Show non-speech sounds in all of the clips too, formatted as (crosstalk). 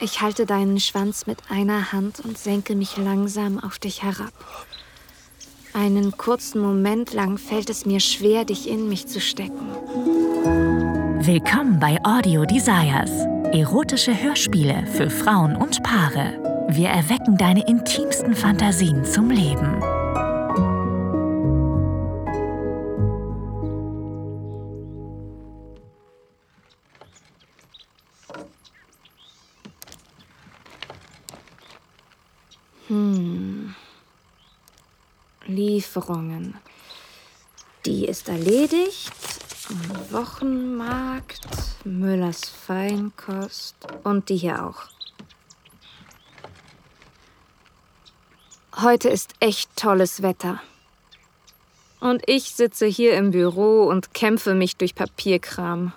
Ich halte deinen Schwanz mit einer Hand und senke mich langsam auf dich herab. Einen kurzen Moment lang fällt es mir schwer, dich in mich zu stecken. Willkommen bei Audio Desires. Erotische Hörspiele für Frauen und Paare. Wir erwecken deine intimsten Fantasien zum Leben. Lieferungen. Die ist erledigt. Wochenmarkt, Müllers Feinkost und die hier auch. Heute ist echt tolles Wetter. Und ich sitze hier im Büro und kämpfe mich durch Papierkram.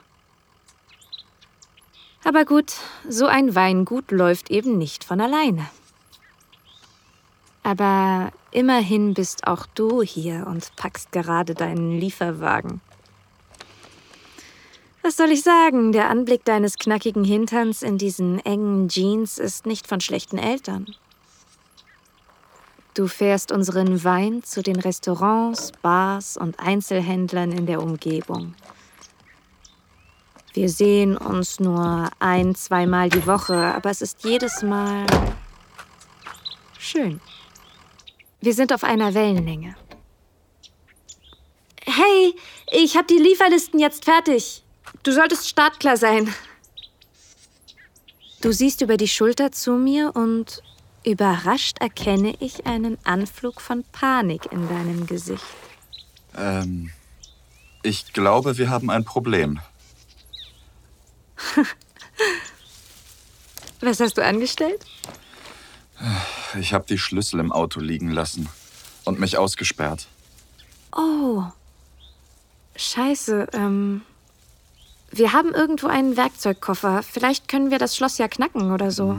Aber gut, so ein Weingut läuft eben nicht von alleine. Aber immerhin bist auch du hier und packst gerade deinen Lieferwagen. Was soll ich sagen? Der Anblick deines knackigen Hinterns in diesen engen Jeans ist nicht von schlechten Eltern. Du fährst unseren Wein zu den Restaurants, Bars und Einzelhändlern in der Umgebung. Wir sehen uns nur ein, zweimal die Woche, aber es ist jedes Mal schön. Wir sind auf einer Wellenlänge. Hey, ich habe die Lieferlisten jetzt fertig. Du solltest startklar sein. Du siehst über die Schulter zu mir und überrascht erkenne ich einen Anflug von Panik in deinem Gesicht. Ähm, ich glaube, wir haben ein Problem. (laughs) Was hast du angestellt? Ich habe die Schlüssel im Auto liegen lassen und mich ausgesperrt. Oh. Scheiße, ähm. Wir haben irgendwo einen Werkzeugkoffer. Vielleicht können wir das Schloss ja knacken oder so.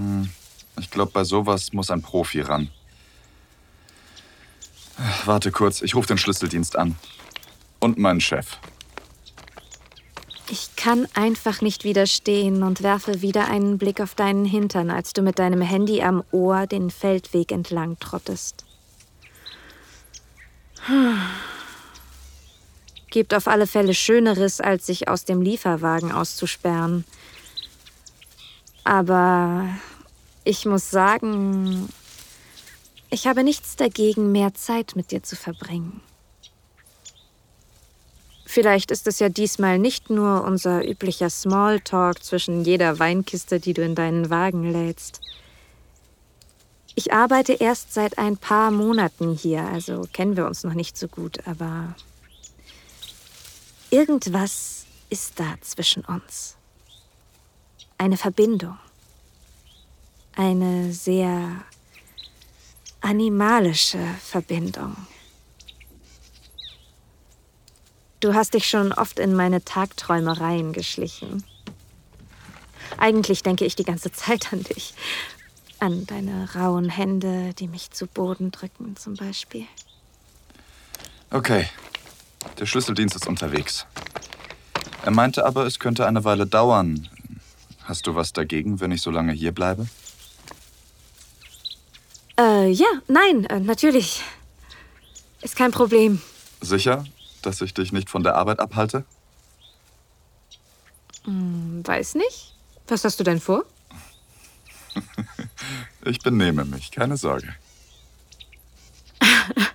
Ich glaube, bei sowas muss ein Profi ran. Warte kurz, ich rufe den Schlüsseldienst an. Und meinen Chef. Ich kann einfach nicht widerstehen und werfe wieder einen Blick auf deinen Hintern, als du mit deinem Handy am Ohr den Feldweg entlang trottest. Gibt auf alle Fälle Schöneres, als sich aus dem Lieferwagen auszusperren. Aber ich muss sagen, ich habe nichts dagegen, mehr Zeit mit dir zu verbringen. Vielleicht ist es ja diesmal nicht nur unser üblicher Smalltalk zwischen jeder Weinkiste, die du in deinen Wagen lädst. Ich arbeite erst seit ein paar Monaten hier, also kennen wir uns noch nicht so gut, aber irgendwas ist da zwischen uns. Eine Verbindung. Eine sehr animalische Verbindung. Du hast dich schon oft in meine Tagträumereien geschlichen. Eigentlich denke ich die ganze (laughs) Zeit an dich. An deine rauen Hände, die mich zu Boden drücken, zum Beispiel. Okay, der Schlüsseldienst ist unterwegs. Er meinte aber, es könnte eine Weile dauern. Hast du was dagegen, wenn ich so lange hier bleibe? Äh, ja, nein, äh, natürlich. Ist kein Problem. Sicher, dass ich dich nicht von der Arbeit abhalte? Hm, weiß nicht. Was hast du denn vor? (laughs) Ich benehme mich, keine Sorge. (laughs)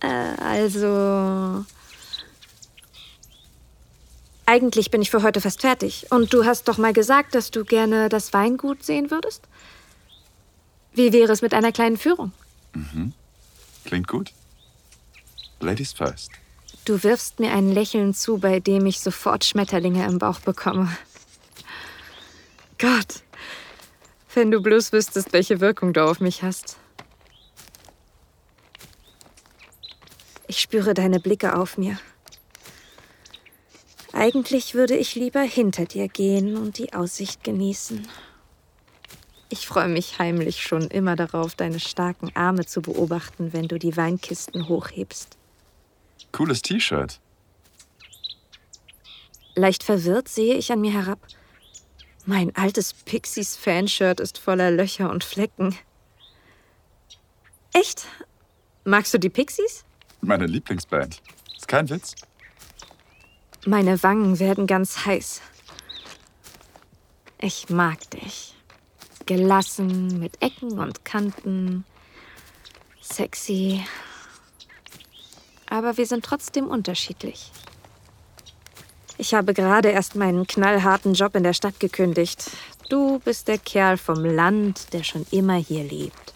Äh, also. Eigentlich bin ich für heute fast fertig. Und du hast doch mal gesagt, dass du gerne das Weingut sehen würdest? Wie wäre es mit einer kleinen Führung? Klingt gut. Ladies first. Du wirfst mir ein Lächeln zu, bei dem ich sofort Schmetterlinge im Bauch bekomme. Gott, wenn du bloß wüsstest, welche Wirkung du auf mich hast. Ich spüre deine Blicke auf mir. Eigentlich würde ich lieber hinter dir gehen und die Aussicht genießen. Ich freue mich heimlich schon immer darauf, deine starken Arme zu beobachten, wenn du die Weinkisten hochhebst. Cooles T-Shirt. Leicht verwirrt sehe ich an mir herab. Mein altes Pixies-Fanshirt ist voller Löcher und Flecken. Echt? Magst du die Pixies? Meine Lieblingsband. Ist kein Witz. Meine Wangen werden ganz heiß. Ich mag dich. Gelassen, mit Ecken und Kanten. Sexy. Aber wir sind trotzdem unterschiedlich. Ich habe gerade erst meinen knallharten Job in der Stadt gekündigt. Du bist der Kerl vom Land, der schon immer hier lebt.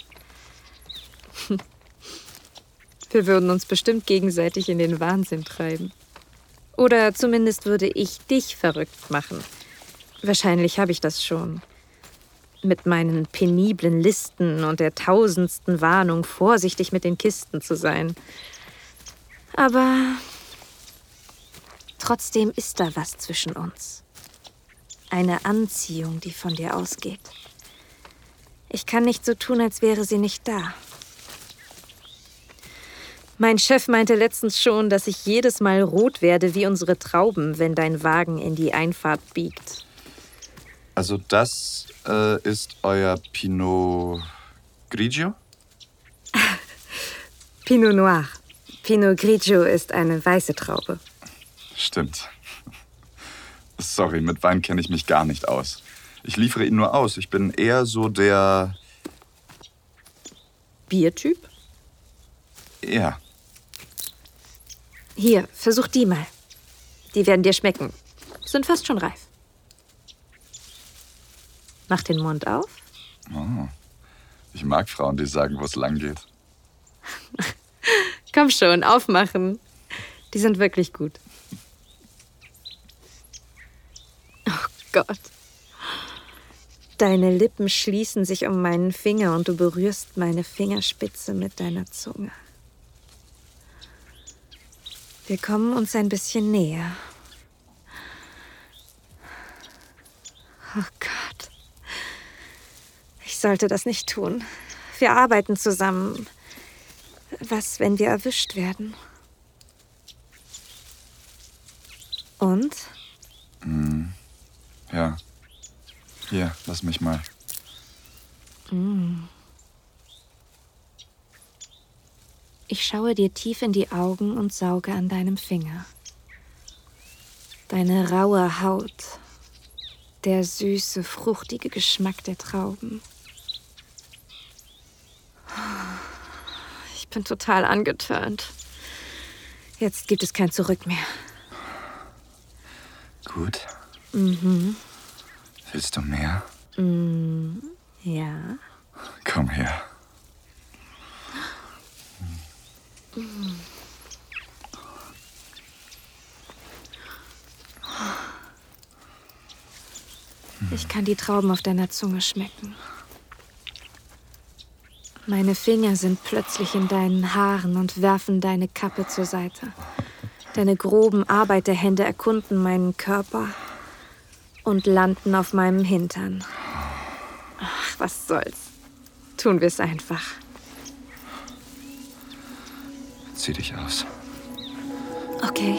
(laughs) Wir würden uns bestimmt gegenseitig in den Wahnsinn treiben. Oder zumindest würde ich dich verrückt machen. Wahrscheinlich habe ich das schon. Mit meinen peniblen Listen und der tausendsten Warnung, vorsichtig mit den Kisten zu sein. Aber trotzdem ist da was zwischen uns. Eine Anziehung, die von dir ausgeht. Ich kann nicht so tun, als wäre sie nicht da. Mein Chef meinte letztens schon, dass ich jedes Mal rot werde wie unsere Trauben, wenn dein Wagen in die Einfahrt biegt. Also das äh, ist euer Pinot Grigio? (laughs) Pinot Noir. Pinot Grigio ist eine weiße Traube. Stimmt. Sorry, mit Wein kenne ich mich gar nicht aus. Ich liefere ihn nur aus. Ich bin eher so der... Biertyp? Ja. Hier, versuch die mal. Die werden dir schmecken. Sind fast schon reif. Mach den Mund auf. Oh. Ich mag Frauen, die sagen, wo es lang geht. Komm schon, aufmachen. Die sind wirklich gut. Oh Gott. Deine Lippen schließen sich um meinen Finger und du berührst meine Fingerspitze mit deiner Zunge. Wir kommen uns ein bisschen näher. Oh Gott. Ich sollte das nicht tun. Wir arbeiten zusammen. Was, wenn wir erwischt werden? Und? Mm. Ja. Hier, lass mich mal. Mm. Ich schaue dir tief in die Augen und sauge an deinem Finger. Deine raue Haut, der süße, fruchtige Geschmack der Trauben. Bin total angeturnt. Jetzt gibt es kein Zurück mehr. Gut. Mhm. Willst du mehr? Mm, ja. Komm her. Ich kann die Trauben auf deiner Zunge schmecken. Meine Finger sind plötzlich in deinen Haaren und werfen deine Kappe zur Seite. Deine groben Arbeiterhände erkunden meinen Körper und landen auf meinem Hintern. Ach, was soll's. Tun wir es einfach. Zieh dich aus. Okay.